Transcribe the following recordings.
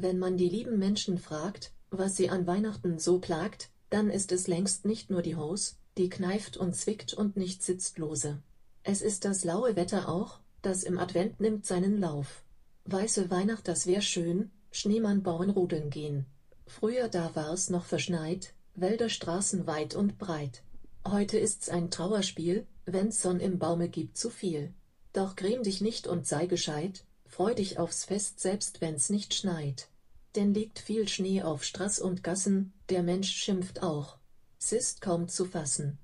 Wenn man die lieben Menschen fragt, was sie an Weihnachten so plagt, dann ist es längst nicht nur die Hose, die kneift und zwickt und nicht sitzt lose. Es ist das laue Wetter auch, das im Advent nimmt seinen Lauf. Weiße Weihnacht, das wär schön, Schneemann bauen rodeln gehen. Früher da war's noch verschneit, Wälder Straßen weit und breit. Heute ist's ein Trauerspiel, wenn's Sonn im Baume gibt zu viel. Doch gräm dich nicht und sei gescheit, freu dich aufs Fest selbst wenn's nicht schneit. Denn liegt viel Schnee auf Straß und Gassen, der Mensch schimpft auch. S'ist kaum zu fassen.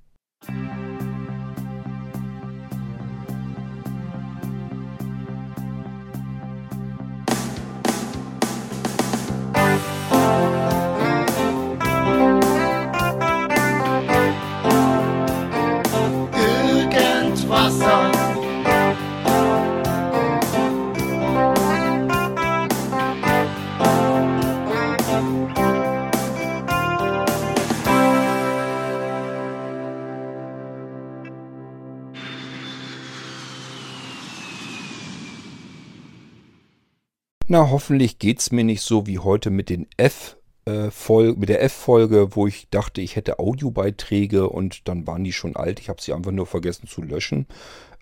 Na, hoffentlich geht's mir nicht so wie heute mit den F äh, Folge, mit der F-Folge, wo ich dachte, ich hätte Audiobeiträge und dann waren die schon alt. Ich habe sie einfach nur vergessen zu löschen.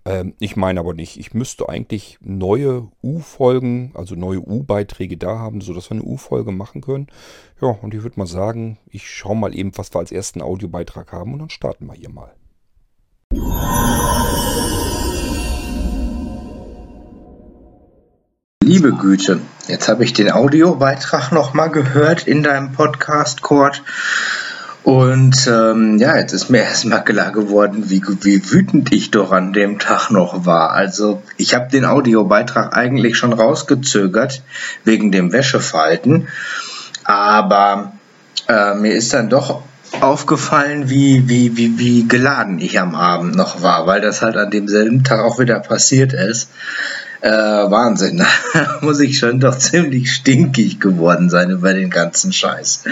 Ähm, ich meine aber nicht. Ich müsste eigentlich neue U-Folgen, also neue U-Beiträge da haben, sodass wir eine U-Folge machen können. Ja, und ich würde mal sagen, ich schaue mal eben, was wir als ersten Audiobeitrag haben und dann starten wir hier mal. Liebe Güte, jetzt habe ich den Audiobeitrag nochmal gehört in deinem Podcast, Kurt. Und ähm, ja, jetzt ist mir erstmal klar geworden, wie, wie wütend ich doch an dem Tag noch war. Also ich habe den Audiobeitrag eigentlich schon rausgezögert wegen dem Wäschefalten. Aber äh, mir ist dann doch aufgefallen, wie, wie, wie, wie geladen ich am Abend noch war, weil das halt an demselben Tag auch wieder passiert ist. Äh, Wahnsinn. Da muss ich schon doch ziemlich stinkig geworden sein über den ganzen Scheiß.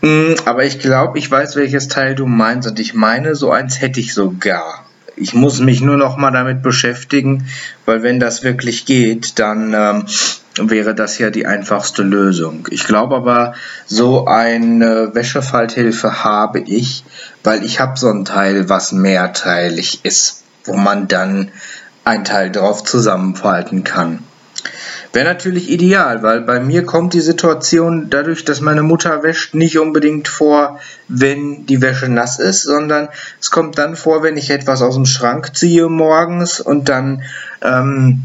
Mm, aber ich glaube, ich weiß, welches Teil du meinst und ich meine, so eins hätte ich sogar. Ich muss mich nur noch mal damit beschäftigen, weil wenn das wirklich geht, dann ähm, wäre das ja die einfachste Lösung. Ich glaube aber, so eine Wäschefalthilfe habe ich, weil ich habe so ein Teil, was mehrteilig ist, wo man dann ein Teil drauf zusammenfalten kann. Wäre natürlich ideal, weil bei mir kommt die Situation dadurch, dass meine Mutter wäscht, nicht unbedingt vor, wenn die Wäsche nass ist, sondern es kommt dann vor, wenn ich etwas aus dem Schrank ziehe morgens und dann ähm,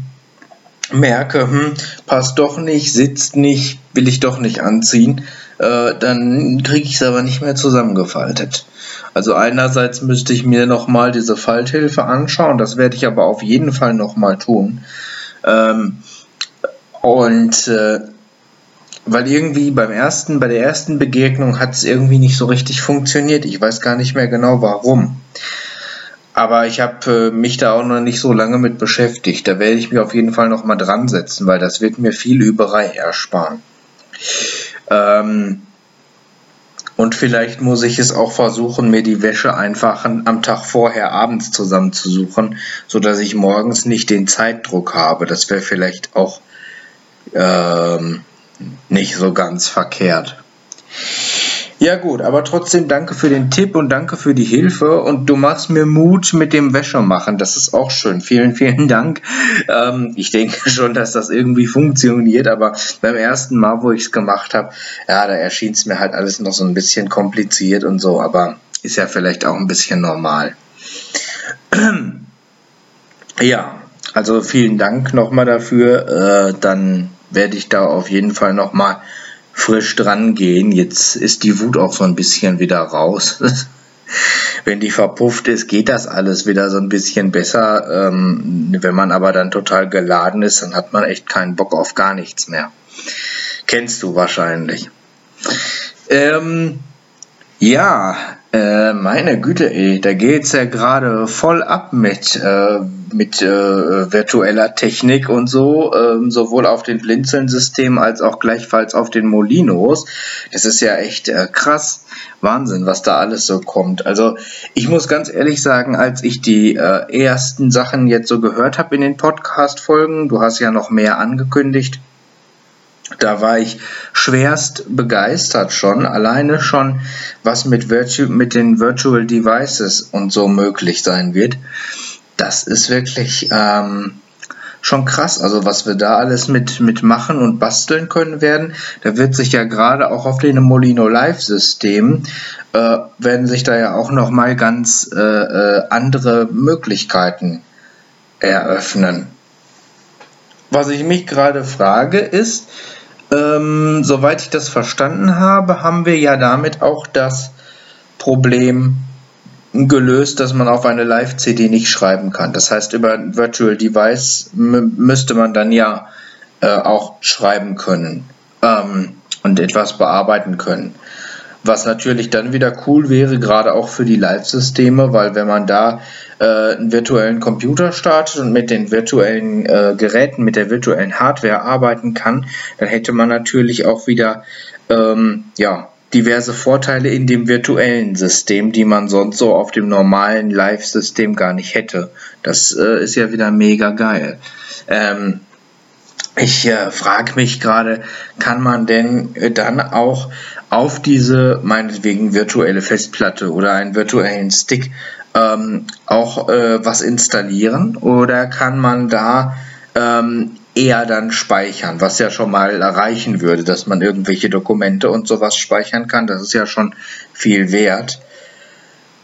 merke, hm, passt doch nicht, sitzt nicht, will ich doch nicht anziehen, äh, dann kriege ich es aber nicht mehr zusammengefaltet. Also einerseits müsste ich mir nochmal diese Falthilfe anschauen, das werde ich aber auf jeden Fall nochmal tun. Ähm, und äh, weil irgendwie beim ersten, bei der ersten Begegnung hat es irgendwie nicht so richtig funktioniert. Ich weiß gar nicht mehr genau warum. Aber ich habe äh, mich da auch noch nicht so lange mit beschäftigt. Da werde ich mich auf jeden Fall nochmal dran setzen, weil das wird mir viel Überei ersparen. Ähm, und vielleicht muss ich es auch versuchen, mir die Wäsche einfach am Tag vorher abends zusammenzusuchen, so dass ich morgens nicht den Zeitdruck habe. Das wäre vielleicht auch ähm, nicht so ganz verkehrt. Ja gut, aber trotzdem danke für den Tipp und danke für die Hilfe und du machst mir Mut mit dem Wäschemachen. Das ist auch schön. Vielen, vielen Dank. Ähm, ich denke schon, dass das irgendwie funktioniert, aber beim ersten Mal, wo ich es gemacht habe, ja, da erschien es mir halt alles noch so ein bisschen kompliziert und so, aber ist ja vielleicht auch ein bisschen normal. ja, also vielen Dank nochmal dafür. Äh, dann werde ich da auf jeden Fall nochmal frisch dran gehen. Jetzt ist die Wut auch so ein bisschen wieder raus. Wenn die verpufft ist, geht das alles wieder so ein bisschen besser. Ähm, wenn man aber dann total geladen ist, dann hat man echt keinen Bock auf gar nichts mehr. Kennst du wahrscheinlich. Ähm, ja, äh, meine Güte, ey, da geht's ja gerade voll ab mit, äh, mit äh, virtueller Technik und so, ähm, sowohl auf den Blinzeln-Systemen als auch gleichfalls auf den Molinos. Das ist ja echt äh, krass. Wahnsinn, was da alles so kommt. Also ich muss ganz ehrlich sagen, als ich die äh, ersten Sachen jetzt so gehört habe in den Podcast-Folgen, du hast ja noch mehr angekündigt, Da war ich schwerst begeistert schon, alleine schon, was mit, Virtu mit den Virtual Devices und so möglich sein wird. Das ist wirklich ähm, schon krass. Also was wir da alles mit, mit machen und basteln können werden, da wird sich ja gerade auch auf den Molino Live System äh, werden sich da ja auch noch mal ganz äh, äh, andere Möglichkeiten eröffnen. Was ich mich gerade frage ist, ähm, soweit ich das verstanden habe, haben wir ja damit auch das Problem gelöst, dass man auf eine Live-CD nicht schreiben kann. Das heißt, über ein Virtual Device müsste man dann ja äh, auch schreiben können ähm, und etwas bearbeiten können. Was natürlich dann wieder cool wäre, gerade auch für die Live-Systeme, weil wenn man da äh, einen virtuellen Computer startet und mit den virtuellen äh, Geräten, mit der virtuellen Hardware arbeiten kann, dann hätte man natürlich auch wieder ähm, ja, diverse Vorteile in dem virtuellen System, die man sonst so auf dem normalen Live-System gar nicht hätte. Das äh, ist ja wieder mega geil. Ähm, ich äh, frage mich gerade, kann man denn äh, dann auch auf diese meinetwegen virtuelle Festplatte oder einen virtuellen Stick ähm, auch äh, was installieren oder kann man da ähm, eher dann speichern, was ja schon mal erreichen würde, dass man irgendwelche Dokumente und sowas speichern kann. Das ist ja schon viel wert.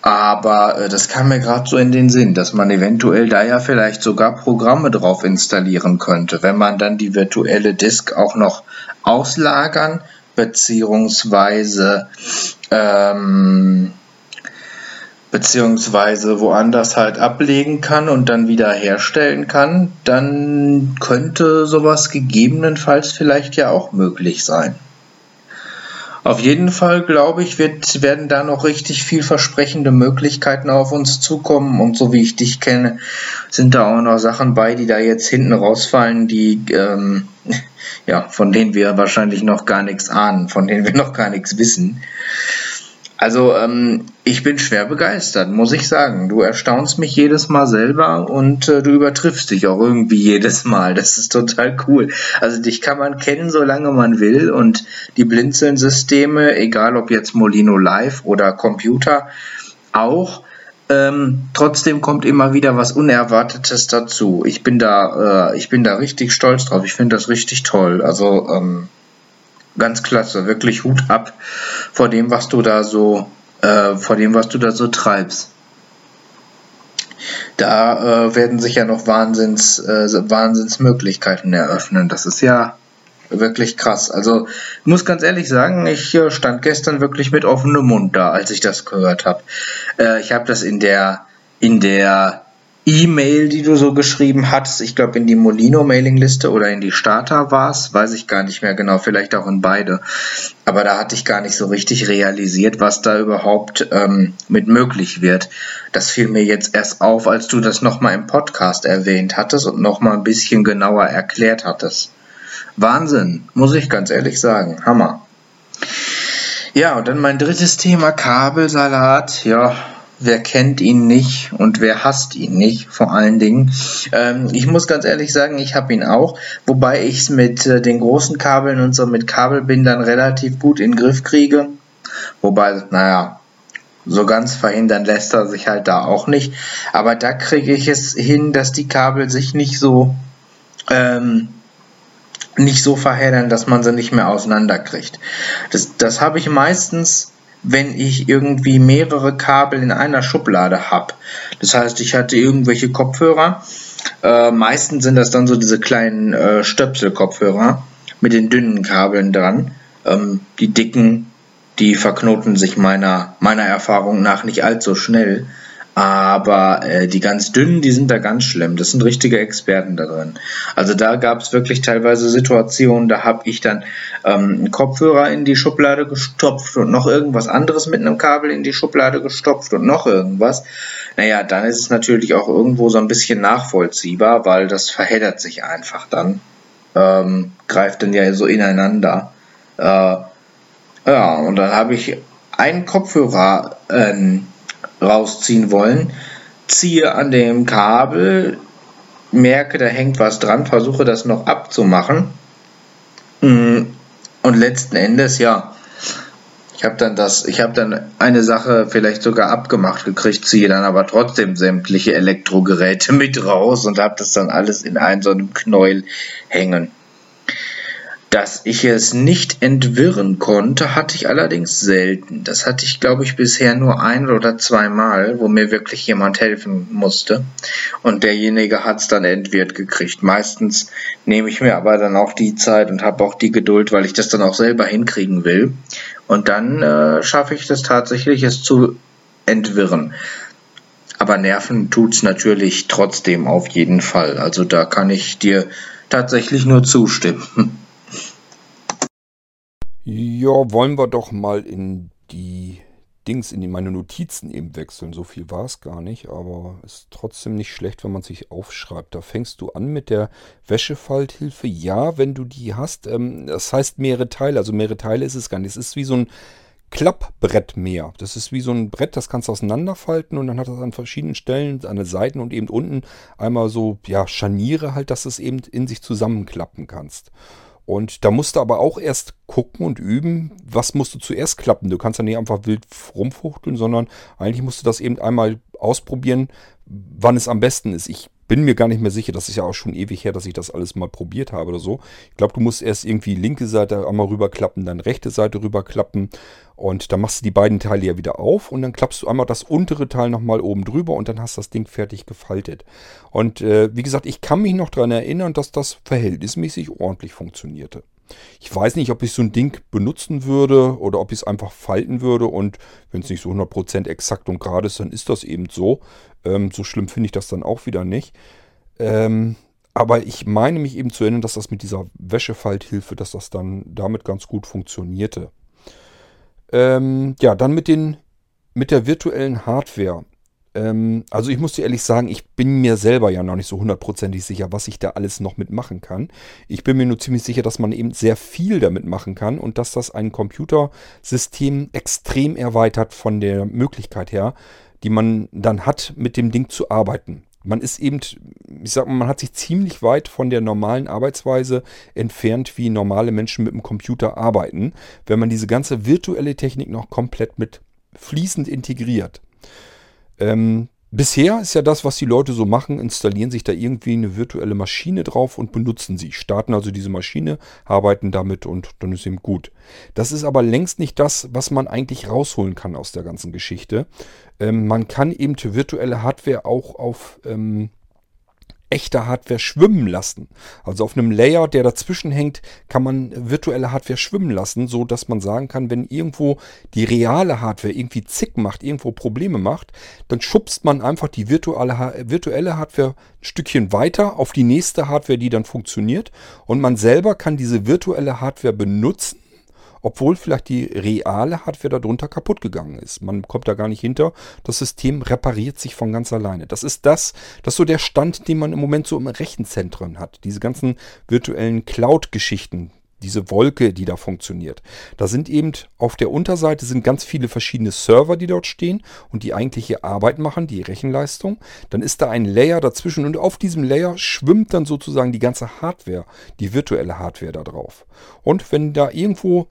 Aber äh, das kam mir gerade so in den Sinn, dass man eventuell da ja vielleicht sogar Programme drauf installieren könnte, wenn man dann die virtuelle Disk auch noch auslagern beziehungsweise ähm, beziehungsweise woanders halt ablegen kann und dann wieder herstellen kann, dann könnte sowas gegebenenfalls vielleicht ja auch möglich sein. Auf jeden Fall, glaube ich, wird, werden da noch richtig vielversprechende Möglichkeiten auf uns zukommen. Und so wie ich dich kenne, sind da auch noch Sachen bei, die da jetzt hinten rausfallen, die, ähm, ja, von denen wir wahrscheinlich noch gar nichts ahnen, von denen wir noch gar nichts wissen. Also ähm, ich bin schwer begeistert, muss ich sagen. Du erstaunst mich jedes Mal selber und äh, du übertriffst dich auch irgendwie jedes Mal. Das ist total cool. Also dich kann man kennen, solange man will und die Blinzeln-Systeme, egal ob jetzt Molino Live oder Computer, auch. Ähm, trotzdem kommt immer wieder was Unerwartetes dazu. Ich bin da, äh, ich bin da richtig stolz drauf. Ich finde das richtig toll. Also ähm, ganz klasse, wirklich Hut ab vor dem, was du da so, äh, vor dem, was du da so treibst. Da äh, werden sich ja noch Wahnsinns, äh, Wahnsinnsmöglichkeiten eröffnen. Das ist ja wirklich krass. Also ich muss ganz ehrlich sagen, ich äh, stand gestern wirklich mit offenem Mund da, als ich das gehört habe. Äh, ich habe das in der in der E-Mail, die du so geschrieben hattest, ich glaube in die Molino-Mailingliste oder in die Starter war es, weiß ich gar nicht mehr genau, vielleicht auch in beide. Aber da hatte ich gar nicht so richtig realisiert, was da überhaupt ähm, mit möglich wird. Das fiel mir jetzt erst auf, als du das nochmal im Podcast erwähnt hattest und nochmal ein bisschen genauer erklärt hattest. Wahnsinn, muss ich ganz ehrlich sagen. Hammer. Ja, und dann mein drittes Thema, Kabelsalat. Ja, wer kennt ihn nicht und wer hasst ihn nicht, vor allen Dingen. Ähm, ich muss ganz ehrlich sagen, ich habe ihn auch, wobei ich es mit äh, den großen Kabeln und so mit Kabelbindern relativ gut in den Griff kriege. Wobei, naja, so ganz verhindern lässt er sich halt da auch nicht. Aber da kriege ich es hin, dass die Kabel sich nicht so ähm, nicht so verheddern, dass man sie nicht mehr auseinanderkriegt. Das, das habe ich meistens wenn ich irgendwie mehrere Kabel in einer Schublade habe. Das heißt, ich hatte irgendwelche Kopfhörer. Äh, meistens sind das dann so diese kleinen äh, Stöpsel-Kopfhörer mit den dünnen Kabeln dran. Ähm, die dicken, die verknoten sich meiner, meiner Erfahrung nach nicht allzu schnell. Aber äh, die ganz dünnen, die sind da ganz schlimm. Das sind richtige Experten da drin. Also da gab es wirklich teilweise Situationen, da habe ich dann ähm, einen Kopfhörer in die Schublade gestopft und noch irgendwas anderes mit einem Kabel in die Schublade gestopft und noch irgendwas. Naja, dann ist es natürlich auch irgendwo so ein bisschen nachvollziehbar, weil das verheddert sich einfach dann. Ähm, greift dann ja so ineinander. Äh, ja, und dann habe ich einen Kopfhörer ähm, rausziehen wollen, ziehe an dem Kabel, merke, da hängt was dran, versuche das noch abzumachen Mm, und letzten Endes, ja, ich habe dann das, ich habe dann eine Sache vielleicht sogar abgemacht gekriegt, ziehe dann aber trotzdem sämtliche Elektrogeräte mit raus und habe das dann alles in einem so einem Knäuel hängen. Dass ich es nicht entwirren konnte, hatte ich allerdings selten. Das hatte ich, glaube ich, bisher nur ein oder zweimal, wo mir wirklich jemand helfen musste. Und derjenige hat es dann entwirrt gekriegt. Meistens nehme ich mir aber dann auch die Zeit und habe auch die Geduld, weil ich das dann auch selber hinkriegen will. Und dann äh, schaffe ich das tatsächlich, es zu entwirren. Aber nerven tut es natürlich trotzdem auf jeden Fall. Also da kann ich dir tatsächlich nur zustimmen. Ja, wollen wir doch mal in die Dings, in die, meine Notizen eben wechseln. So viel war es gar nicht, aber ist trotzdem nicht schlecht, wenn man sich aufschreibt. Da fängst du an mit der Wäschefalthilfe. Ja, wenn du die hast. Ähm, das heißt mehrere Teile. Also mehrere Teile ist es gar nicht. Es ist wie so ein Klappbrett mehr. Das ist wie so ein Brett, das kannst du auseinanderfalten und dann hat das an verschiedenen Stellen, an den Seiten und eben unten einmal so, ja, Scharniere halt, dass du es eben in sich zusammenklappen kannst. Und da musst du aber auch erst gucken und üben, was musst du zuerst klappen. Du kannst ja nicht einfach wild rumfuchteln, sondern eigentlich musst du das eben einmal ausprobieren, wann es am besten ist. Ich bin mir gar nicht mehr sicher, das ist ja auch schon ewig her, dass ich das alles mal probiert habe oder so. Ich glaube, du musst erst irgendwie linke Seite einmal rüberklappen, dann rechte Seite rüberklappen und dann machst du die beiden Teile ja wieder auf und dann klappst du einmal das untere Teil nochmal oben drüber und dann hast das Ding fertig gefaltet. Und äh, wie gesagt, ich kann mich noch daran erinnern, dass das verhältnismäßig ordentlich funktionierte. Ich weiß nicht, ob ich so ein Ding benutzen würde oder ob ich es einfach falten würde und wenn es nicht so 100% exakt und gerade ist, dann ist das eben so. Ähm, so schlimm finde ich das dann auch wieder nicht. Ähm, aber ich meine mich eben zu erinnern, dass das mit dieser Wäschefalthilfe, dass das dann damit ganz gut funktionierte. Ähm, ja, dann mit den mit der virtuellen Hardware. Ähm, also ich muss dir ehrlich sagen, ich bin mir selber ja noch nicht so hundertprozentig sicher, was ich da alles noch mitmachen kann. Ich bin mir nur ziemlich sicher, dass man eben sehr viel damit machen kann und dass das ein Computersystem extrem erweitert von der Möglichkeit her, die man dann hat, mit dem Ding zu arbeiten. Man ist eben, ich sag mal, man hat sich ziemlich weit von der normalen Arbeitsweise entfernt, wie normale Menschen mit dem Computer arbeiten, wenn man diese ganze virtuelle Technik noch komplett mit fließend integriert. Ähm, Bisher ist ja das, was die Leute so machen, installieren sich da irgendwie eine virtuelle Maschine drauf und benutzen sie. Starten also diese Maschine, arbeiten damit und dann ist eben gut. Das ist aber längst nicht das, was man eigentlich rausholen kann aus der ganzen Geschichte. Ähm, man kann eben virtuelle Hardware auch auf ähm, echte Hardware schwimmen lassen. Also auf einem Layer, der dazwischen hängt, kann man virtuelle Hardware schwimmen lassen, so dass man sagen kann, wenn irgendwo die reale Hardware irgendwie zick macht, irgendwo Probleme macht, dann schubst man einfach die virtuelle, virtuelle Hardware ein Stückchen weiter auf die nächste Hardware, die dann funktioniert und man selber kann diese virtuelle Hardware benutzen obwohl vielleicht die reale Hardware darunter kaputt gegangen ist. Man kommt da gar nicht hinter. Das System repariert sich von ganz alleine. Das ist das, das ist so der Stand, den man im Moment so im Rechenzentren hat. Diese ganzen virtuellen Cloud-Geschichten, diese Wolke, die da funktioniert. Da sind eben auf der Unterseite sind ganz viele verschiedene Server, die dort stehen und die eigentliche Arbeit machen, die Rechenleistung. Dann ist da ein Layer dazwischen und auf diesem Layer schwimmt dann sozusagen die ganze Hardware, die virtuelle Hardware da drauf. Und wenn da irgendwo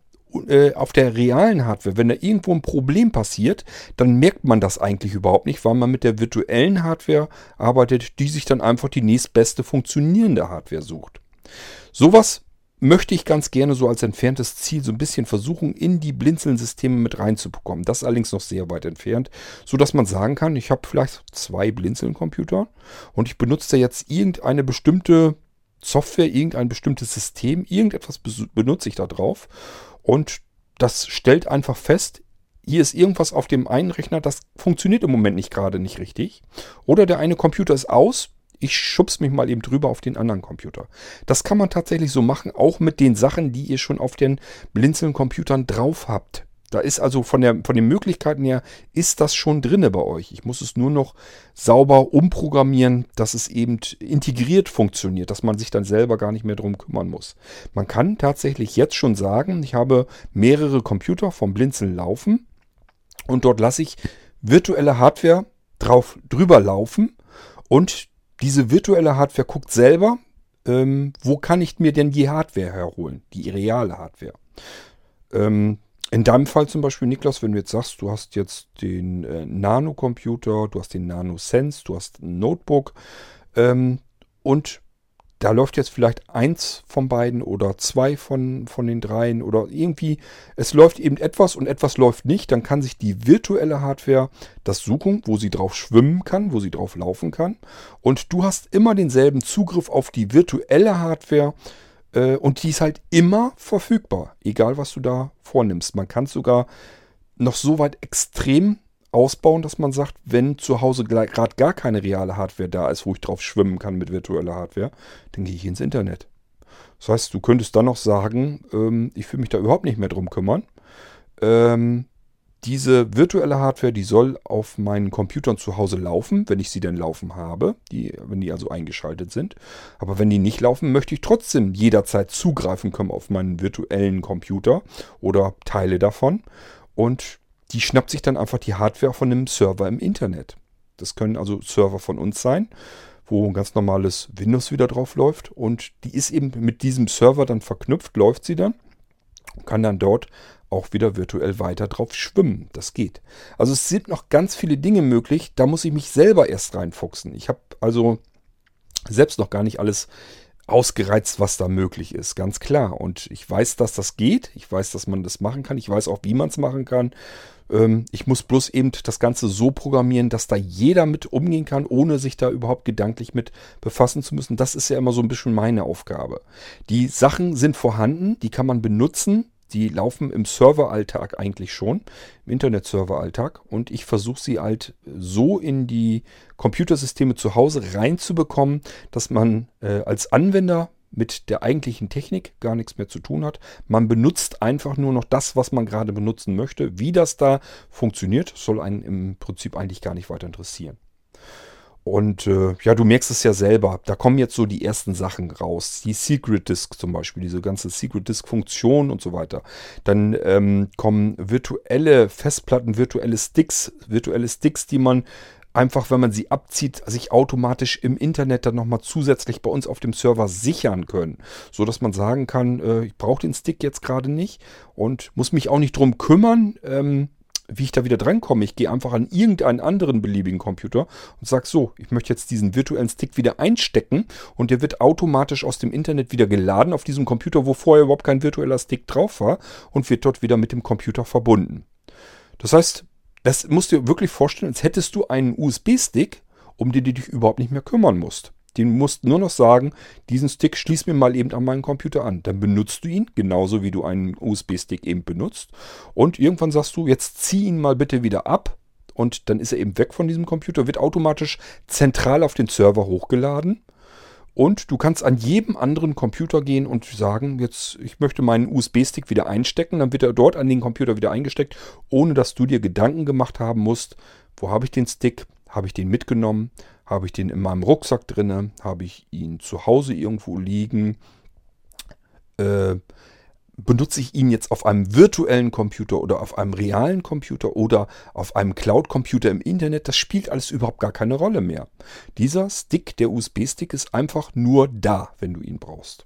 äh, auf der realen Hardware, wenn da irgendwo ein Problem passiert, dann merkt man das eigentlich überhaupt nicht, weil man mit der virtuellen Hardware arbeitet, die sich dann einfach die nächstbeste funktionierende Hardware sucht. Sowas möchte ich ganz gerne so als entferntes Ziel so ein bisschen versuchen, in die Blinzeln-Systeme mit reinzubekommen. Das ist allerdings noch sehr weit entfernt, so dass man sagen kann, ich habe vielleicht zwei Blinzeln-Computer und ich benutze da jetzt irgendeine bestimmte Software, irgendein bestimmtes System, irgendetwas benutze ich da drauf und das stellt einfach fest, hier ist irgendwas auf dem einen Rechner, das funktioniert im Moment nicht gerade nicht richtig. Oder der eine Computer ist aus, ich schubs mich mal eben drüber auf den anderen Computer. Das kann man tatsächlich so machen, auch mit den Sachen, die ihr schon auf den Blinzeln-Computern drauf habt. Da ist also von, der, von den Möglichkeiten her, ist das schon drinne bei euch. Ich muss es nur noch sauber umprogrammieren, dass es eben integriert funktioniert, dass man sich dann selber gar nicht mehr drum kümmern muss. Man kann tatsächlich jetzt schon sagen, ich habe mehrere Computer vom Blinzeln laufen und dort lasse ich virtuelle Hardware drauf drüber laufen und diese virtuelle Hardware guckt selber, ähm, wo kann ich mir denn die Hardware herholen, die reale Hardware. Ähm, in deinem Fall zum Beispiel, Niklas, wenn du jetzt sagst, du hast jetzt den äh, Nano-Computer, du hast den Nano Sense, du hast ein Notebook ähm, und da läuft jetzt vielleicht eins von beiden oder zwei von, von den dreien oder irgendwie, es läuft eben etwas und etwas läuft nicht, dann kann sich die virtuelle Hardware das suchen, wo sie drauf schwimmen kann, wo sie drauf laufen kann. Und du hast immer denselben Zugriff auf die virtuelle Hardware und die ist halt immer verfügbar, egal was du da vornimmst. Man kann sogar noch so weit extrem ausbauen, dass man sagt, wenn zu Hause gerade gar keine reale Hardware da ist, wo ich drauf schwimmen kann mit virtueller Hardware, dann gehe ich ins Internet. Das heißt, du könntest dann noch sagen, ähm, ich will mich da überhaupt nicht mehr drum kümmern. Ähm, diese virtuelle Hardware, die soll auf meinen Computern zu Hause laufen, wenn ich sie denn laufen habe, die, wenn die also eingeschaltet sind. Aber wenn die nicht laufen, möchte ich trotzdem jederzeit zugreifen können auf meinen virtuellen Computer oder Teile davon. Und die schnappt sich dann einfach die Hardware von einem Server im Internet. Das können also Server von uns sein, wo ein ganz normales Windows wieder drauf läuft. Und die ist eben mit diesem Server dann verknüpft, läuft sie dann und kann dann dort auch wieder virtuell weiter drauf schwimmen. Das geht. Also es sind noch ganz viele Dinge möglich. Da muss ich mich selber erst reinfuchsen. Ich habe also selbst noch gar nicht alles ausgereizt, was da möglich ist, ganz klar. Und ich weiß, dass das geht. Ich weiß, dass man das machen kann. Ich weiß auch, wie man es machen kann. Ähm, ich muss bloß eben das Ganze so programmieren, dass da jeder mit umgehen kann, ohne sich da überhaupt gedanklich mit befassen zu müssen. Das ist ja immer so ein bisschen meine Aufgabe. Die Sachen sind vorhanden, die kann man benutzen. Die laufen im Serveralltag eigentlich schon, im Internet-Serveralltag. Und ich versuche sie halt so in die Computersysteme zu Hause reinzubekommen, dass man äh, als Anwender mit der eigentlichen Technik gar nichts mehr zu tun hat. Man benutzt einfach nur noch das, was man gerade benutzen möchte. Wie das da funktioniert, soll einen im Prinzip eigentlich gar nicht weiter interessieren. Und äh, ja, du merkst es ja selber, da kommen jetzt so die ersten Sachen raus. Die Secret Disk zum Beispiel, diese ganze Secret Disk Funktion und so weiter. Dann ähm, kommen virtuelle Festplatten, virtuelle Sticks, virtuelle Sticks, die man einfach, wenn man sie abzieht, sich automatisch im Internet dann nochmal zusätzlich bei uns auf dem Server sichern können. So dass man sagen kann, äh, ich brauche den Stick jetzt gerade nicht und muss mich auch nicht drum kümmern, ähm, wie ich da wieder drankomme. Ich gehe einfach an irgendeinen anderen beliebigen Computer und sage so, ich möchte jetzt diesen virtuellen Stick wieder einstecken und der wird automatisch aus dem Internet wieder geladen auf diesem Computer, wo vorher überhaupt kein virtueller Stick drauf war und wird dort wieder mit dem Computer verbunden. Das heißt, das musst du dir wirklich vorstellen, als hättest du einen USB-Stick, um den du dich überhaupt nicht mehr kümmern musst. Den musst nur noch sagen, diesen Stick schließ mir mal eben an meinen Computer an. Dann benutzt du ihn, genauso wie du einen USB-Stick eben benutzt. Und irgendwann sagst du, jetzt zieh ihn mal bitte wieder ab. Und dann ist er eben weg von diesem Computer, wird automatisch zentral auf den Server hochgeladen. Und du kannst an jedem anderen Computer gehen und sagen, jetzt, ich möchte meinen USB-Stick wieder einstecken. Dann wird er dort an den Computer wieder eingesteckt, ohne dass du dir Gedanken gemacht haben musst, wo habe ich den Stick? Habe ich den mitgenommen? Habe ich den in meinem Rucksack drinne? Habe ich ihn zu Hause irgendwo liegen? Äh, benutze ich ihn jetzt auf einem virtuellen Computer oder auf einem realen Computer oder auf einem Cloud-Computer im Internet, das spielt alles überhaupt gar keine Rolle mehr. Dieser Stick, der USB-Stick, ist einfach nur da, wenn du ihn brauchst.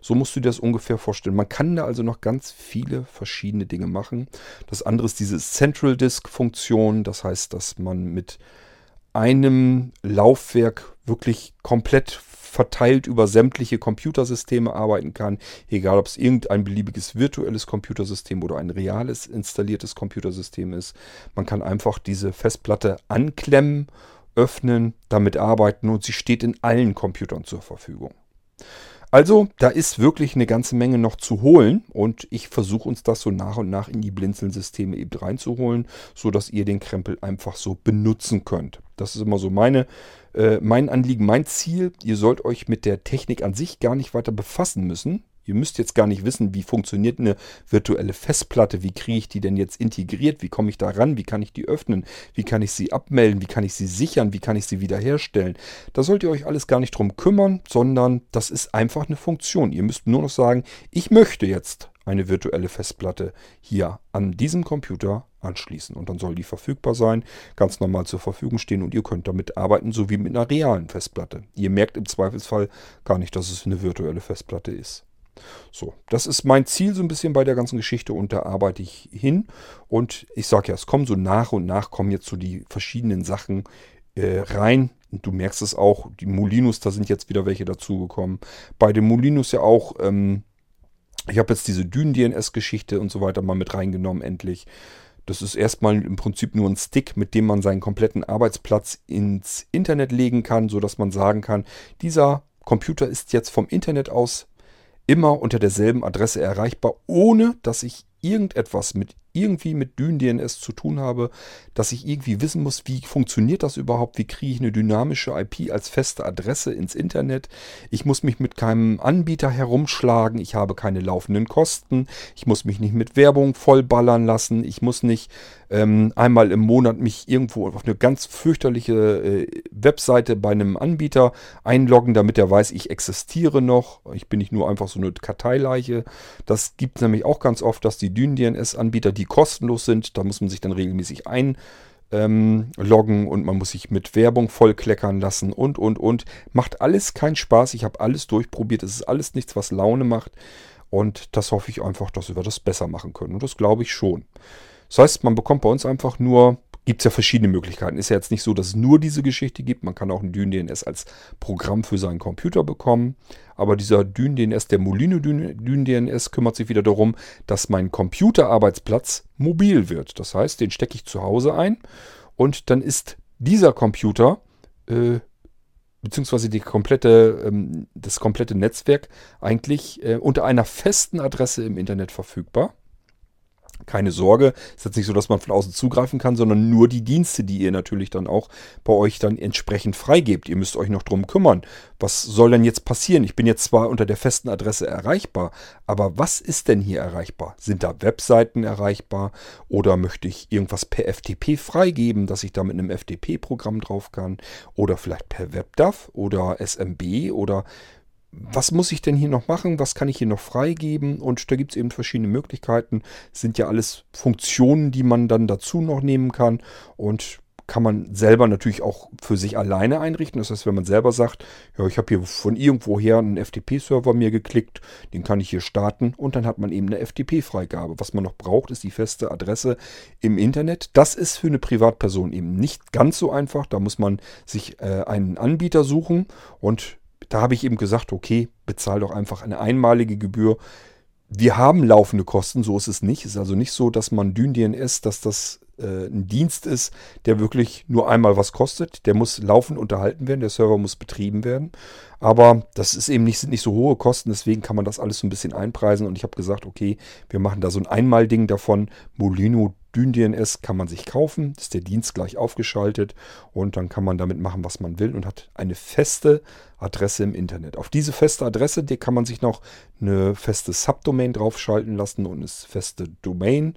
So musst du dir das ungefähr vorstellen. Man kann da also noch ganz viele verschiedene Dinge machen. Das andere ist diese Central Disk-Funktion. Das heißt, dass man mit einem Laufwerk wirklich komplett verteilt über sämtliche Computersysteme arbeiten kann, egal ob es irgendein beliebiges virtuelles Computersystem oder ein reales installiertes Computersystem ist. Man kann einfach diese Festplatte anklemmen, öffnen, damit arbeiten und sie steht in allen Computern zur Verfügung. Also, da ist wirklich eine ganze Menge noch zu holen und ich versuche uns das so nach und nach in die Blinzeln-Systeme eben reinzuholen, sodass ihr den Krempel einfach so benutzen könnt. Das ist immer so meine, äh, mein Anliegen, mein Ziel. Ihr sollt euch mit der Technik an sich gar nicht weiter befassen müssen. Ihr müsst jetzt gar nicht wissen, wie funktioniert eine virtuelle Festplatte, wie kriege ich die denn jetzt integriert, wie komme ich da ran, wie kann ich die öffnen, wie kann ich sie abmelden, wie kann ich sie sichern, wie kann ich sie wiederherstellen. Da sollt ihr euch alles gar nicht drum kümmern, sondern das ist einfach eine Funktion. Ihr müsst nur noch sagen, ich möchte jetzt eine virtuelle Festplatte hier an diesem Computer anschließen. Und dann soll die verfügbar sein, ganz normal zur Verfügung stehen und ihr könnt damit arbeiten, so wie mit einer realen Festplatte. Ihr merkt im Zweifelsfall gar nicht, dass es eine virtuelle Festplatte ist. So, das ist mein Ziel so ein bisschen bei der ganzen Geschichte und da arbeite ich hin. Und ich sage ja, es kommen so nach und nach kommen jetzt so die verschiedenen Sachen äh, rein. Du merkst es auch, die Molinos, da sind jetzt wieder welche dazugekommen. Bei den Molinos ja auch, ähm, ich habe jetzt diese Dünen-DNS-Geschichte und so weiter mal mit reingenommen, endlich. Das ist erstmal im Prinzip nur ein Stick, mit dem man seinen kompletten Arbeitsplatz ins Internet legen kann, sodass man sagen kann, dieser Computer ist jetzt vom Internet aus immer unter derselben Adresse erreichbar, ohne dass ich irgendetwas mit irgendwie mit Dyn-DNS zu tun habe, dass ich irgendwie wissen muss, wie funktioniert das überhaupt, wie kriege ich eine dynamische IP als feste Adresse ins Internet. Ich muss mich mit keinem Anbieter herumschlagen, ich habe keine laufenden Kosten, ich muss mich nicht mit Werbung vollballern lassen, ich muss nicht ähm, einmal im Monat mich irgendwo auf eine ganz fürchterliche äh, Webseite bei einem Anbieter einloggen, damit er weiß, ich existiere noch. Ich bin nicht nur einfach so eine Karteileiche. Das gibt es nämlich auch ganz oft, dass die Dyn-DNS-Anbieter, die kostenlos sind, da muss man sich dann regelmäßig einloggen ähm, und man muss sich mit Werbung vollkleckern lassen und, und, und. Macht alles keinen Spaß. Ich habe alles durchprobiert. Es ist alles nichts, was Laune macht. Und das hoffe ich einfach, dass wir das besser machen können. Und das glaube ich schon. Das heißt, man bekommt bei uns einfach nur, gibt es ja verschiedene Möglichkeiten. Ist ja jetzt nicht so, dass es nur diese Geschichte gibt. Man kann auch ein DynDNS als Programm für seinen Computer bekommen. Aber dieser DynDNS, der Molino DynDNS, kümmert sich wieder darum, dass mein Computerarbeitsplatz mobil wird. Das heißt, den stecke ich zu Hause ein und dann ist dieser Computer äh, beziehungsweise die komplette, ähm, das komplette Netzwerk eigentlich äh, unter einer festen Adresse im Internet verfügbar keine Sorge, ist jetzt nicht so, dass man von außen zugreifen kann, sondern nur die Dienste, die ihr natürlich dann auch bei euch dann entsprechend freigebt. Ihr müsst euch noch drum kümmern. Was soll denn jetzt passieren? Ich bin jetzt zwar unter der festen Adresse erreichbar, aber was ist denn hier erreichbar? Sind da Webseiten erreichbar oder möchte ich irgendwas per FTP freigeben, dass ich da mit einem FTP-Programm drauf kann oder vielleicht per WebDAV oder SMB oder was muss ich denn hier noch machen? Was kann ich hier noch freigeben? Und da gibt es eben verschiedene Möglichkeiten. Sind ja alles Funktionen, die man dann dazu noch nehmen kann. Und kann man selber natürlich auch für sich alleine einrichten. Das heißt, wenn man selber sagt, ja, ich habe hier von irgendwoher einen FTP-Server mir geklickt, den kann ich hier starten und dann hat man eben eine FTP-Freigabe. Was man noch braucht, ist die feste Adresse im Internet. Das ist für eine Privatperson eben nicht ganz so einfach. Da muss man sich äh, einen Anbieter suchen und da habe ich eben gesagt, okay, bezahl doch einfach eine einmalige Gebühr. Wir haben laufende Kosten, so ist es nicht. Es ist also nicht so, dass man DynDNS, dass das äh, ein Dienst ist, der wirklich nur einmal was kostet. Der muss laufend unterhalten werden, der Server muss betrieben werden. Aber das ist eben nicht, sind nicht so hohe Kosten, deswegen kann man das alles so ein bisschen einpreisen. Und ich habe gesagt, okay, wir machen da so ein Einmalding davon. Molino DynDNS kann man sich kaufen, ist der Dienst gleich aufgeschaltet und dann kann man damit machen, was man will und hat eine feste Adresse im Internet. Auf diese feste Adresse, die kann man sich noch eine feste Subdomain draufschalten lassen und eine feste Domain.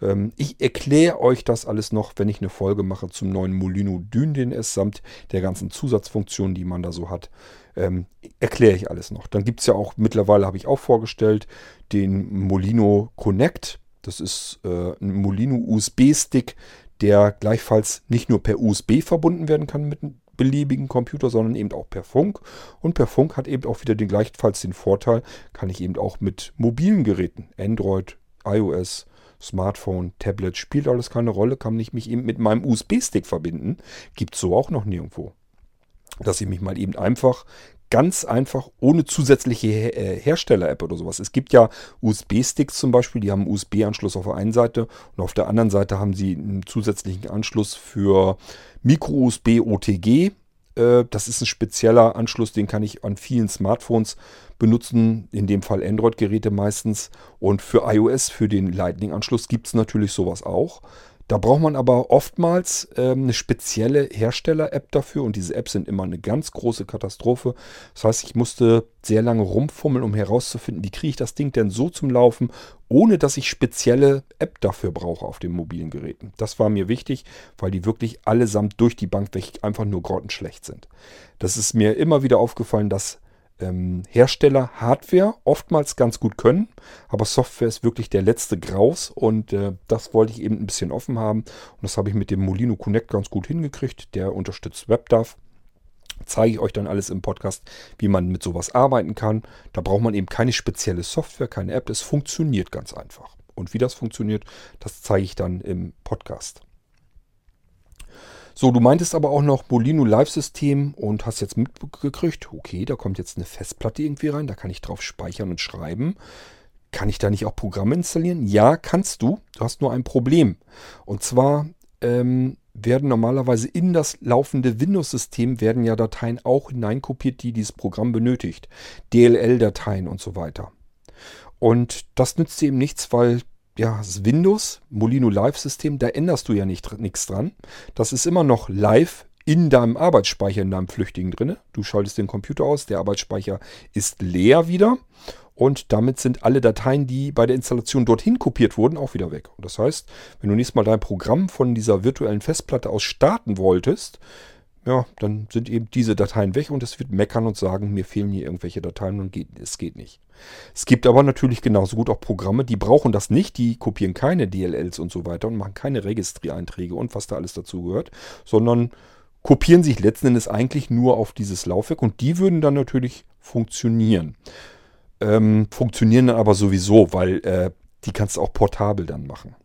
Ähm, ich erkläre euch das alles noch, wenn ich eine Folge mache zum neuen Molino DynDNS samt der ganzen Zusatzfunktionen, die man da so hat. Ähm, erkläre ich alles noch. Dann gibt es ja auch, mittlerweile habe ich auch vorgestellt, den Molino Connect das ist äh, ein Molino USB-Stick, der gleichfalls nicht nur per USB verbunden werden kann mit einem beliebigen Computer, sondern eben auch per Funk. Und per Funk hat eben auch wieder den gleichfalls den Vorteil, kann ich eben auch mit mobilen Geräten, Android, iOS, Smartphone, Tablet, spielt alles keine Rolle, kann ich mich eben mit meinem USB-Stick verbinden. Gibt es so auch noch nirgendwo. Dass ich mich mal eben einfach ganz einfach ohne zusätzliche äh, Hersteller-App oder sowas. Es gibt ja USB-Sticks zum Beispiel, die haben einen USB-Anschluss auf der einen Seite und auf der anderen Seite haben sie einen zusätzlichen Anschluss für Micro-USB OTG. Äh, das ist ein spezieller Anschluss, den kann ich an vielen Smartphones benutzen, in dem Fall Android-Geräte meistens. Und für iOS, für den Lightning-Anschluss gibt es natürlich sowas auch. Da braucht man aber oftmals ähm, eine spezielle Hersteller-App dafür und diese Apps sind immer eine ganz große Katastrophe. Das heißt, ich musste sehr lange rumfummeln, um herauszufinden, wie kriege ich das Ding denn so zum Laufen, ohne dass ich spezielle App dafür brauche auf den mobilen Geräten. Das war mir wichtig, weil die wirklich allesamt durch die Bank weg einfach nur grottenschlecht sind. Das ist mir immer wieder aufgefallen, dass ähm, Hersteller Hardware oftmals ganz gut können, aber Software ist wirklich der letzte Graus und äh, das wollte ich eben ein bisschen offen haben und das habe ich mit dem Molino Connect ganz gut hingekriegt. Der unterstützt WebDAV. Zeige ich euch dann alles im Podcast, wie man mit sowas arbeiten kann. Da braucht man eben keine spezielle Software, keine App. Es funktioniert ganz einfach. Und wie das funktioniert, das zeige ich dann im Podcast. So, du meintest aber auch noch Molino Live-System und hast jetzt mitgekriegt, okay, da kommt jetzt eine Festplatte irgendwie rein, da kann ich drauf speichern und schreiben. Kann ich da nicht auch Programme installieren? Ja, kannst du. Du hast nur ein Problem. Und zwar ähm, werden normalerweise in das laufende Windows-System werden ja Dateien auch hineinkopiert, die dieses Programm benötigt. DLL-Dateien und so weiter. Und das nützt eben nichts, weil ja, das Windows, Molino Live-System, da änderst du ja nicht, nichts dran. Das ist immer noch live in deinem Arbeitsspeicher, in deinem Flüchtigen drin. Du schaltest den Computer aus, der Arbeitsspeicher ist leer wieder und damit sind alle Dateien, die bei der Installation dorthin kopiert wurden, auch wieder weg. Und das heißt, wenn du nächstes Mal dein Programm von dieser virtuellen Festplatte aus starten wolltest, ja, dann sind eben diese Dateien weg und es wird meckern und sagen, mir fehlen hier irgendwelche Dateien und geht, es geht nicht. Es gibt aber natürlich genauso gut auch Programme, die brauchen das nicht, die kopieren keine DLLs und so weiter und machen keine Registriereinträge und was da alles dazu gehört, sondern kopieren sich letzten Endes eigentlich nur auf dieses Laufwerk und die würden dann natürlich funktionieren. Ähm, funktionieren dann aber sowieso, weil äh, die kannst du auch portabel dann machen.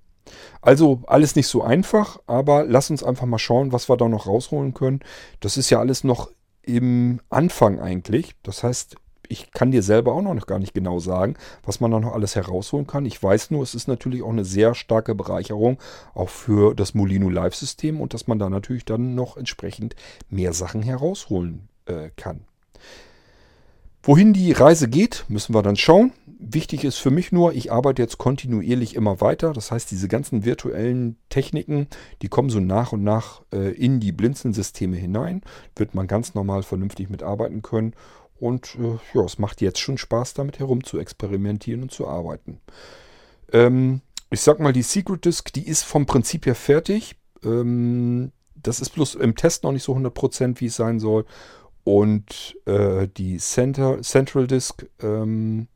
Also alles nicht so einfach, aber lass uns einfach mal schauen, was wir da noch rausholen können. Das ist ja alles noch im Anfang eigentlich. Das heißt, ich kann dir selber auch noch gar nicht genau sagen, was man da noch alles herausholen kann. Ich weiß nur, es ist natürlich auch eine sehr starke Bereicherung auch für das Molino Live-System und dass man da natürlich dann noch entsprechend mehr Sachen herausholen äh, kann. Wohin die Reise geht, müssen wir dann schauen. Wichtig ist für mich nur, ich arbeite jetzt kontinuierlich immer weiter. Das heißt, diese ganzen virtuellen Techniken, die kommen so nach und nach äh, in die Blinzeln-Systeme hinein. Wird man ganz normal vernünftig mitarbeiten können. Und äh, ja, es macht jetzt schon Spaß, damit herum zu experimentieren und zu arbeiten. Ähm, ich sag mal, die Secret Disk, die ist vom Prinzip her fertig. Ähm, das ist bloß im Test noch nicht so 100%, wie es sein soll. Und äh, die Center, Central Disk ähm,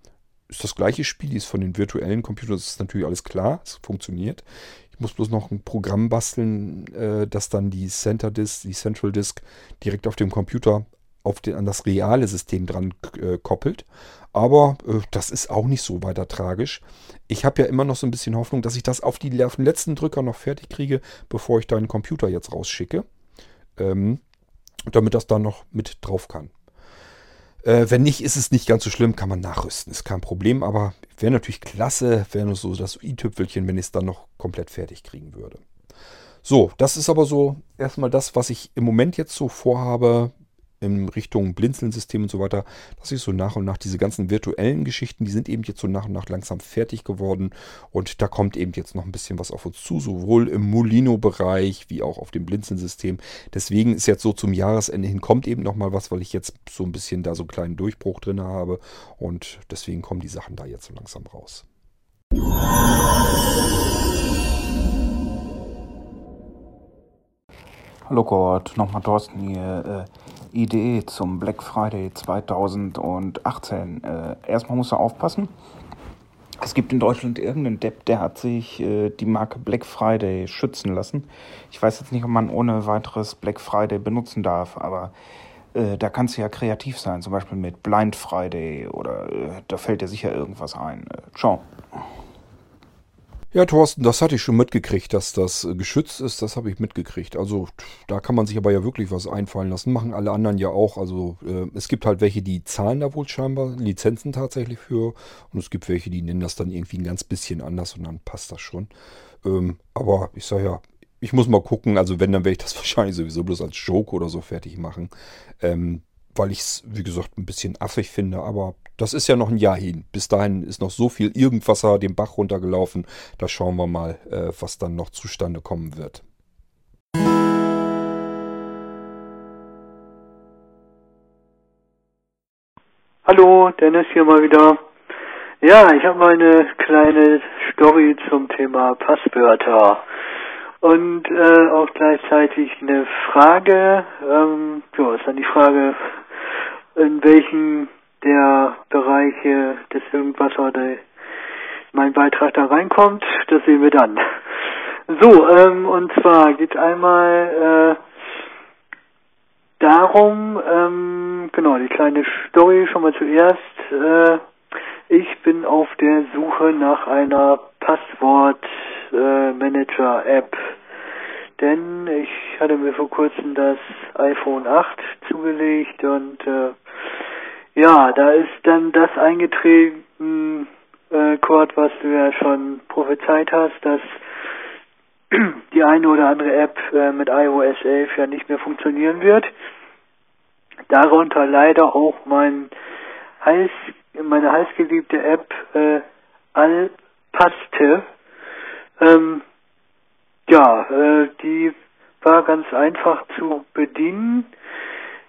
ist das gleiche Spiel, die ist von den virtuellen Computern, das ist natürlich alles klar, es funktioniert. Ich muss bloß noch ein Programm basteln, äh, das dann die Center Disk, die Central Disk direkt auf dem Computer auf den, an das reale System dran äh, koppelt. Aber äh, das ist auch nicht so weiter tragisch. Ich habe ja immer noch so ein bisschen Hoffnung, dass ich das auf, die, den letzten Drücker noch fertig kriege, bevor ich deinen Computer jetzt rausschicke. Ähm, damit das dann noch mit drauf kann. Äh, wenn nicht, ist es nicht ganz so schlimm, kann man nachrüsten, ist kein Problem, aber wäre natürlich klasse, wäre nur so das i-Tüpfelchen, wenn ich es dann noch komplett fertig kriegen würde. So, das ist aber so erstmal das, was ich im Moment jetzt so vorhabe, in Richtung Blinzeln-System und so weiter, dass ich so nach und nach diese ganzen virtuellen Geschichten, die sind eben jetzt so nach und nach langsam fertig geworden und da kommt eben jetzt noch ein bisschen was auf uns zu, sowohl im Molino-Bereich wie auch auf dem Blinzeln-System. Deswegen ist jetzt so zum Jahresende hin kommt eben noch mal was, weil ich jetzt so ein bisschen da so einen kleinen Durchbruch drin habe und deswegen kommen die Sachen da jetzt so langsam raus. Hallo Gott, nochmal Thorsten hier. Äh, Idee zum Black Friday 2018. Äh, erstmal muss er aufpassen. Es gibt in Deutschland irgendeinen Depp, der hat sich äh, die Marke Black Friday schützen lassen. Ich weiß jetzt nicht, ob man ohne weiteres Black Friday benutzen darf, aber äh, da kannst du ja kreativ sein, zum Beispiel mit Blind Friday oder äh, da fällt dir sicher irgendwas ein. Äh, ciao. Ja, Thorsten, das hatte ich schon mitgekriegt, dass das äh, geschützt ist. Das habe ich mitgekriegt. Also da kann man sich aber ja wirklich was einfallen lassen. Machen alle anderen ja auch. Also äh, es gibt halt welche, die zahlen da wohl scheinbar Lizenzen tatsächlich für. Und es gibt welche, die nennen das dann irgendwie ein ganz bisschen anders und dann passt das schon. Ähm, aber ich sage ja, ich muss mal gucken. Also wenn, dann werde ich das wahrscheinlich sowieso bloß als Joke oder so fertig machen. Ähm, weil ich es, wie gesagt, ein bisschen affig finde. Aber das ist ja noch ein Jahr hin. Bis dahin ist noch so viel Irgendwasser den Bach runtergelaufen. Da schauen wir mal, äh, was dann noch zustande kommen wird. Hallo, Dennis hier mal wieder. Ja, ich habe mal eine kleine Story zum Thema Passwörter und äh, auch gleichzeitig eine Frage. Ähm, ja, ist dann die Frage, in welchen der Bereiche des irgendwas oder mein Beitrag da reinkommt, das sehen wir dann. So, ähm, und zwar geht einmal äh, darum, ähm, genau, die kleine Story schon mal zuerst. Äh, ich bin auf der Suche nach einer Passwort-Manager-App. Denn ich hatte mir vor kurzem das iPhone 8 zugelegt und äh, ja, da ist dann das eingetreten, äh, Kurt, was du ja schon prophezeit hast, dass die eine oder andere App äh, mit iOS 11 ja nicht mehr funktionieren wird. Darunter leider auch mein heiß, meine heißgeliebte App äh, Alpaste. Ähm, ja, äh, die war ganz einfach zu bedienen.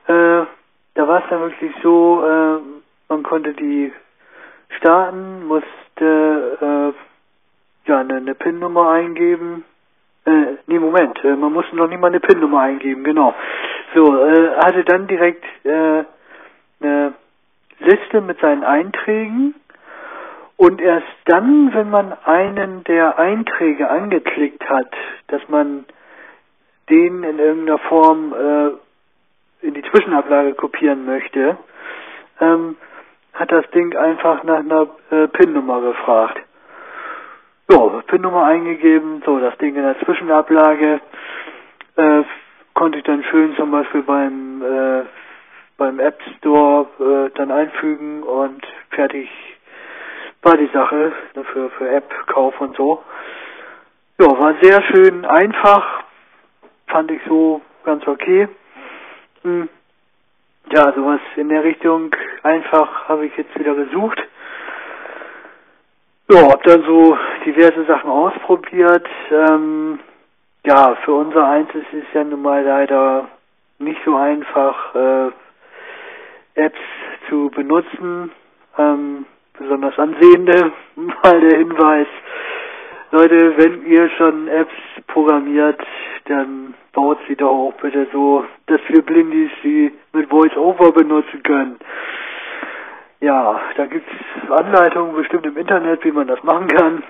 Äh, da war es dann wirklich so, äh, man konnte die starten, musste äh, ja eine, eine PIN-Nummer eingeben. Äh, nee, Moment, äh, man musste noch nicht mal eine PIN-Nummer eingeben, genau. So, äh, hatte dann direkt äh, eine Liste mit seinen Einträgen und erst dann, wenn man einen der Einträge angeklickt hat, dass man den in irgendeiner Form äh, in die Zwischenablage kopieren möchte, ähm, hat das Ding einfach nach einer äh, PIN-Nummer gefragt. So, PIN-Nummer eingegeben, so, das Ding in der Zwischenablage äh, konnte ich dann schön zum Beispiel beim äh, beim App Store äh, dann einfügen und fertig war die Sache ne, für, für App-Kauf und so. Ja, war sehr schön einfach, fand ich so ganz okay. Hm. Ja, sowas in der Richtung einfach habe ich jetzt wieder gesucht. Ja, hab dann so diverse Sachen ausprobiert. Ähm, ja, für unser Eins ist es ja nun mal leider nicht so einfach, äh, Apps zu benutzen. Ähm, besonders Ansehende, mal der Hinweis. Leute, wenn ihr schon Apps programmiert, dann baut sie doch auch bitte so, dass wir Blindis sie mit VoiceOver benutzen können. Ja, da gibt's Anleitungen bestimmt im Internet, wie man das machen kann.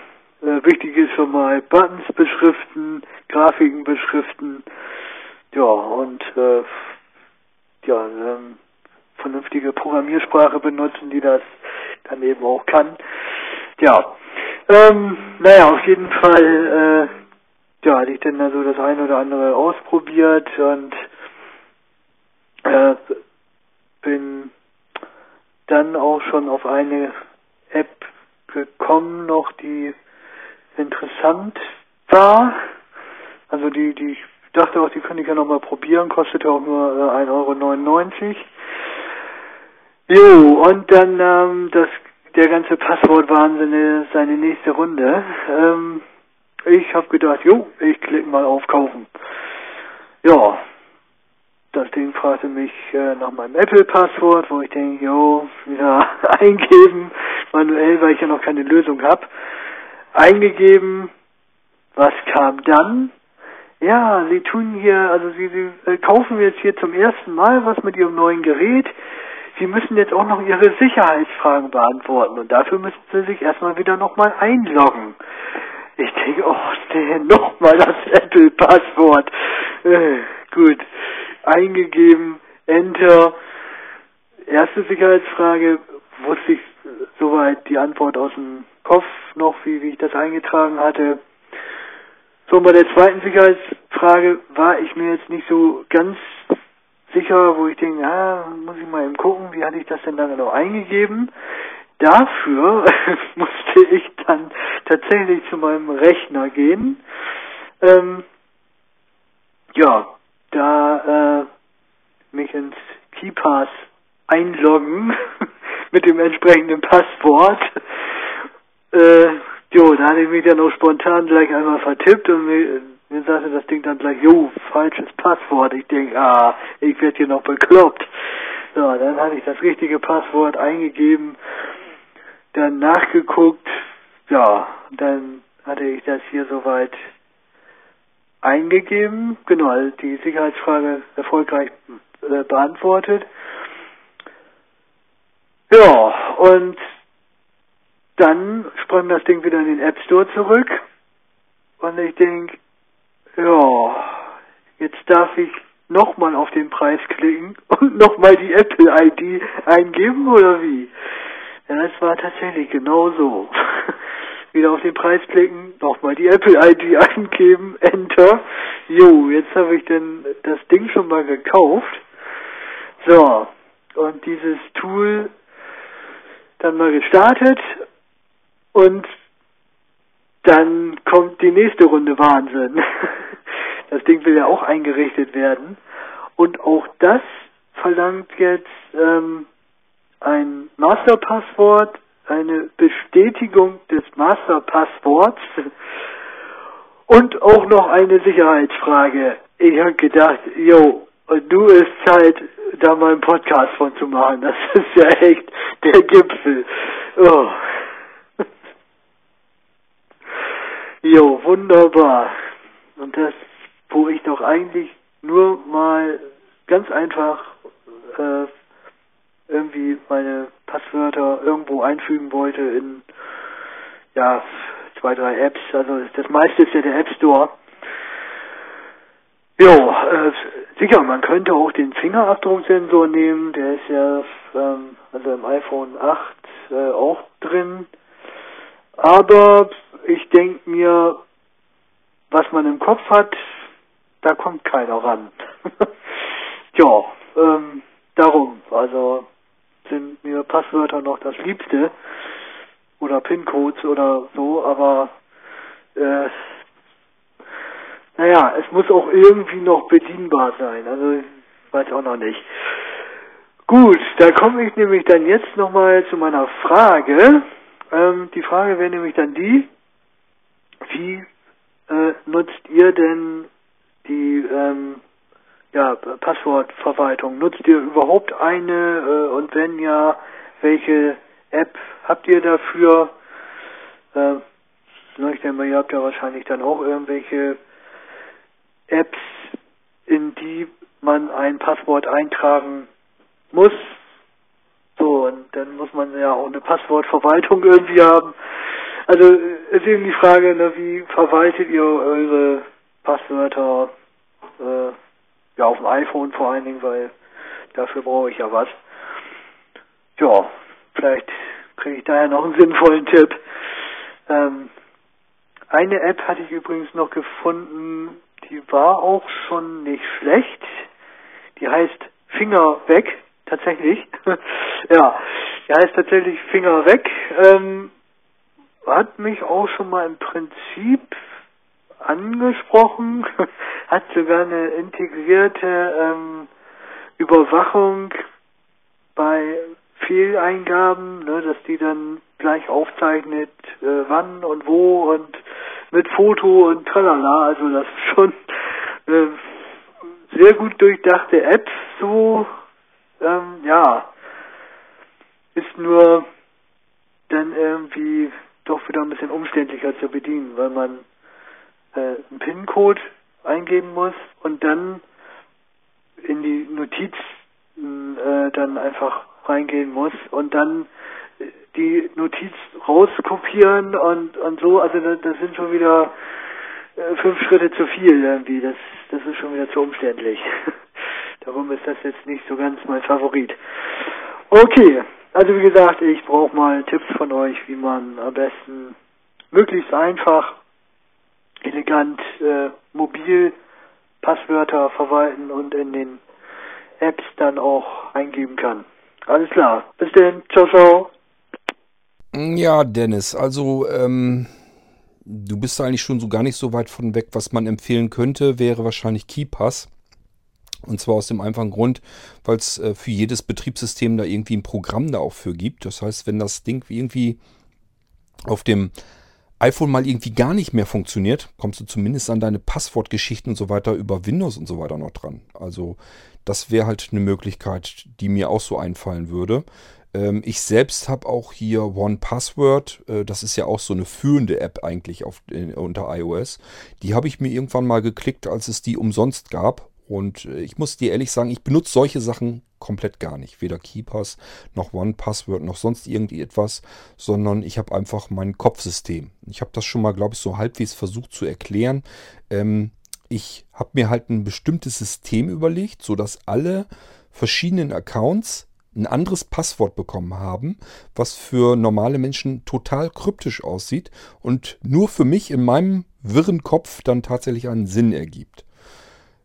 Äh, wichtig ist schon mal Buttons beschriften, Grafiken beschriften, ja, und äh, ja, ähm, vernünftige Programmiersprache benutzen, die das dann eben auch kann. Ja, ähm, naja, auf jeden Fall, äh, ja, hatte ich dann also das eine oder andere ausprobiert und äh, bin dann auch schon auf eine App gekommen, noch die interessant war. Also die, die ich dachte auch, die könnte ich ja nochmal probieren, kostete auch nur äh, 1,99 Euro. Jo, und dann ähm, das der ganze Passwortwahnsinn seine nächste Runde. Ähm, ich habe gedacht, jo, ich klicke mal auf Kaufen. Ja, das Ding fragte mich äh, nach meinem Apple-Passwort, wo ich denke, jo, wieder eingeben, manuell, weil ich ja noch keine Lösung habe. Eingegeben, was kam dann? Ja, Sie tun hier, also Sie, Sie äh, kaufen jetzt hier zum ersten Mal was mit Ihrem neuen Gerät. Sie müssen jetzt auch noch Ihre Sicherheitsfragen beantworten und dafür müssen Sie sich erstmal wieder nochmal einloggen. Ich denke, oh, nee, nochmal das Apple-Passwort. Äh, gut, eingegeben, Enter. Erste Sicherheitsfrage, wusste ich soweit die Antwort aus dem Kopf noch, wie, wie ich das eingetragen hatte. So, bei der zweiten Sicherheitsfrage war ich mir jetzt nicht so ganz sicher, wo ich denke, ja, muss ich mal eben gucken, wie hatte ich das denn da genau eingegeben. Dafür musste ich dann tatsächlich zu meinem Rechner gehen. Ähm, ja, da äh, mich ins KeyPass einloggen mit dem entsprechenden Passwort. Äh, jo, da hatte ich mich dann auch spontan gleich einmal vertippt und mir, mir sagte das Ding dann gleich, jo, falsches Passwort. Ich denke, ah, ich werde hier noch bekloppt. So, dann hatte ich das richtige Passwort eingegeben, dann nachgeguckt, ja, dann hatte ich das hier soweit eingegeben, genau, also die Sicherheitsfrage erfolgreich äh, beantwortet. Ja, und dann sprang das Ding wieder in den App Store zurück. Und ich denke, ja, jetzt darf ich nochmal auf den Preis klicken und nochmal die Apple-ID eingeben oder wie? Ja, das war tatsächlich genau so. Wieder auf den Preis klicken, nochmal die Apple-ID eingeben, Enter. Jo, jetzt habe ich dann das Ding schon mal gekauft. So, und dieses Tool dann mal gestartet und dann kommt die nächste Runde Wahnsinn. Das Ding will ja auch eingerichtet werden. Und auch das verlangt jetzt ähm, ein Masterpasswort, eine Bestätigung des Masterpassworts und auch noch eine Sicherheitsfrage. Ich habe gedacht, jo, du ist Zeit, da mal einen Podcast von zu machen. Das ist ja echt der Gipfel. Oh. Jo, wunderbar. Und das, wo ich doch eigentlich nur mal ganz einfach äh, irgendwie meine Passwörter irgendwo einfügen wollte in ja zwei, drei Apps. Also das meiste ist ja der App Store. Jo, äh, sicher, man könnte auch den Fingerabdrucksensor nehmen, der ist ja ähm, also im iPhone 8 äh, auch drin. Aber ich denke mir, was man im Kopf hat, da kommt keiner ran. ja, ähm, darum, also sind mir Passwörter noch das Liebste oder PIN-Codes oder so, aber äh, naja, es muss auch irgendwie noch bedienbar sein, also ich weiß auch noch nicht. Gut, da komme ich nämlich dann jetzt nochmal zu meiner Frage. Ähm, die Frage wäre nämlich dann die, wie äh, nutzt ihr denn die ähm, ja, Passwortverwaltung? Nutzt ihr überhaupt eine äh, und wenn ja, welche App habt ihr dafür? Äh, ich denke mal, ihr habt ja wahrscheinlich dann auch irgendwelche Apps, in die man ein Passwort eintragen muss. So, und dann muss man ja auch eine Passwortverwaltung irgendwie haben. Also ist eben die Frage, ne, wie verwaltet ihr eure Passwörter äh, ja auf dem iPhone vor allen Dingen, weil dafür brauche ich ja was. Ja, vielleicht kriege ich daher noch einen sinnvollen Tipp. Ähm, eine App hatte ich übrigens noch gefunden, die war auch schon nicht schlecht. Die heißt Finger weg, tatsächlich. ja, die heißt tatsächlich Finger weg. Ähm, hat mich auch schon mal im Prinzip angesprochen, hat sogar eine integrierte ähm, Überwachung bei Fehleingaben, ne, dass die dann gleich aufzeichnet, äh, wann und wo und mit Foto und tralala. Also das ist schon eine sehr gut durchdachte App. So, ähm, ja, ist nur dann irgendwie doch wieder ein bisschen umständlicher zu bedienen, weil man äh, einen PIN-Code eingeben muss und dann in die Notiz äh, dann einfach reingehen muss und dann die Notiz rauskopieren und und so, also das, das sind schon wieder äh, fünf Schritte zu viel irgendwie, das das ist schon wieder zu umständlich. Darum ist das jetzt nicht so ganz mein Favorit. Okay, also wie gesagt, ich brauche mal Tipps von euch, wie man am besten möglichst einfach, elegant, äh, mobil Passwörter verwalten und in den Apps dann auch eingeben kann. Alles klar. Bis denn. Ciao, ciao. Ja, Dennis, also ähm, du bist eigentlich schon so gar nicht so weit von weg. Was man empfehlen könnte, wäre wahrscheinlich KeyPass. Und zwar aus dem einfachen Grund, weil es äh, für jedes Betriebssystem da irgendwie ein Programm da auch für gibt. Das heißt, wenn das Ding irgendwie auf dem iPhone mal irgendwie gar nicht mehr funktioniert, kommst du zumindest an deine Passwortgeschichten und so weiter über Windows und so weiter noch dran. Also das wäre halt eine Möglichkeit, die mir auch so einfallen würde. Ähm, ich selbst habe auch hier One Password. Äh, das ist ja auch so eine führende App eigentlich auf, äh, unter iOS. Die habe ich mir irgendwann mal geklickt, als es die umsonst gab Und äh, ich muss dir ehrlich sagen, ich benutze solche Sachen komplett gar nicht. Weder Keepers noch OnePassword noch sonst irgendwie etwas, sondern ich habe einfach mein Kopfsystem. Ich habe das schon mal, glaube ich, so halbwegs versucht zu erklären. Ähm, ich habe mir halt ein bestimmtes System überlegt, sodass alle verschiedenen Accounts ein anderes Passwort bekommen haben, was für normale Menschen total kryptisch aussieht und nur für mich in meinem wirren Kopf dann tatsächlich einen Sinn ergibt.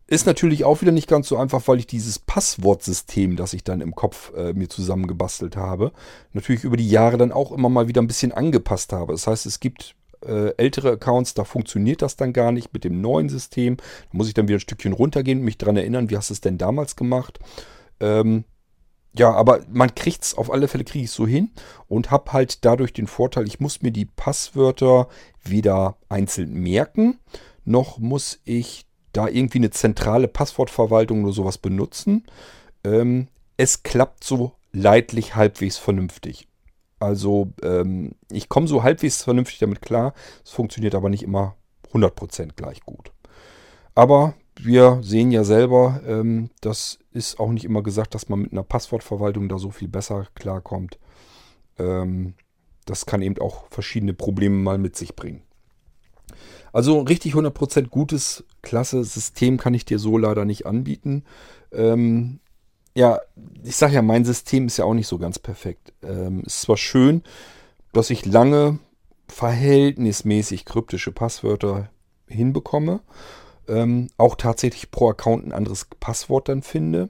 Ist natürlich auch wieder nicht ganz so einfach, weil ich dieses Passwortsystem, das ich dann im Kopf äh, mir zusammengebastelt habe, natürlich über die Jahre dann auch immer mal wieder ein bisschen angepasst habe. Das heißt, es gibt äh, ältere Accounts, da funktioniert das dann gar nicht mit dem neuen System. Da muss ich dann wieder ein Stückchen runtergehen und mich daran erinnern, wie hast du es denn damals gemacht. Ähm, ja, aber man kriegt es auf alle Fälle, kriege ich so hin und habe halt dadurch den Vorteil, ich muss mir die Passwörter weder einzeln merken, noch muss ich da irgendwie eine zentrale Passwortverwaltung oder sowas benutzen. Ähm, es klappt so leidlich halbwegs vernünftig. Also ähm, ich komme so halbwegs vernünftig damit klar. Es funktioniert aber nicht immer 100% gleich gut. Aber wir sehen ja selber, ähm, das ist auch nicht immer gesagt, dass man mit einer Passwortverwaltung da so viel besser klarkommt. Ähm, das kann eben auch verschiedene Probleme mal mit sich bringen. Also richtig 100% gutes, klasse System kann ich dir so leider nicht anbieten. Ähm, ja, ich sage ja, mein System ist ja auch nicht so ganz perfekt. Ähm, ist zwar schön, dass ich lange verhältnismäßig kryptische Passwörter hinbekomme ähm, auch tatsächlich pro Account ein anderes Passwort dann finde.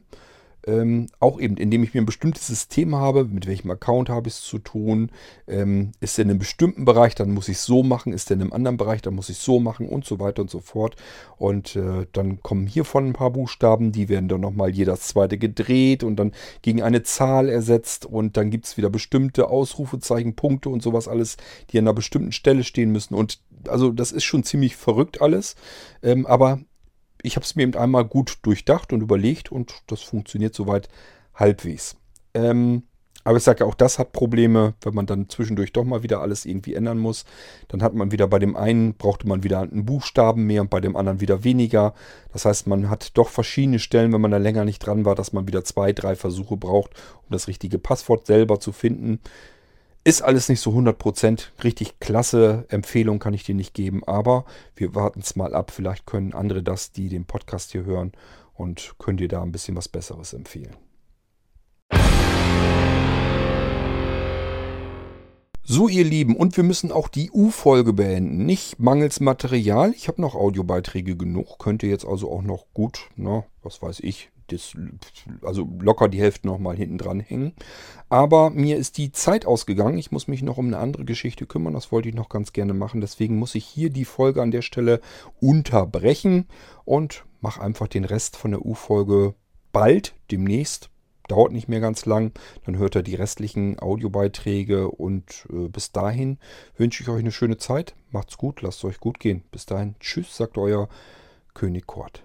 Ähm, auch eben, indem ich mir ein bestimmtes System habe, mit welchem Account habe ich es zu tun. Ähm, ist der in einem bestimmten Bereich, dann muss ich es so machen. Ist der in einem anderen Bereich, dann muss ich es so machen und so weiter und so fort. Und äh, dann kommen hiervon ein paar Buchstaben, die werden dann nochmal jedes zweite gedreht und dann gegen eine Zahl ersetzt. Und dann gibt es wieder bestimmte Ausrufezeichen, Punkte und sowas alles, die an einer bestimmten Stelle stehen müssen. Und also das ist schon ziemlich verrückt alles. Ähm, aber ich habe es mir eben einmal gut durchdacht und überlegt und das funktioniert soweit halbwegs. Ähm, aber ich sage ja, auch das hat Probleme, wenn man dann zwischendurch doch mal wieder alles irgendwie ändern muss. Dann hat man wieder bei dem einen, brauchte man wieder einen Buchstaben mehr und bei dem anderen wieder weniger. Das heißt, man hat doch verschiedene Stellen, wenn man da länger nicht dran war, dass man wieder zwei, drei Versuche braucht, um das richtige Passwort selber zu finden. Ist alles nicht so 100% richtig klasse. Empfehlung kann ich dir nicht geben, aber wir warten es mal ab. Vielleicht können andere das, die den Podcast hier hören und können dir da ein bisschen was Besseres empfehlen. So, ihr Lieben, und wir müssen auch die U-Folge beenden. Nicht mangels Material. Ich habe noch Audiobeiträge genug. Könnte jetzt also auch noch gut, na, was weiß ich, das, also locker die Hälfte nochmal hinten dran hängen. Aber mir ist die Zeit ausgegangen. Ich muss mich noch um eine andere Geschichte kümmern. Das wollte ich noch ganz gerne machen. Deswegen muss ich hier die Folge an der Stelle unterbrechen und mache einfach den Rest von der U-Folge bald, demnächst. Dauert nicht mehr ganz lang. Dann hört er die restlichen Audiobeiträge und äh, bis dahin wünsche ich euch eine schöne Zeit. Macht's gut, lasst es euch gut gehen. Bis dahin, tschüss, sagt euer König Kort.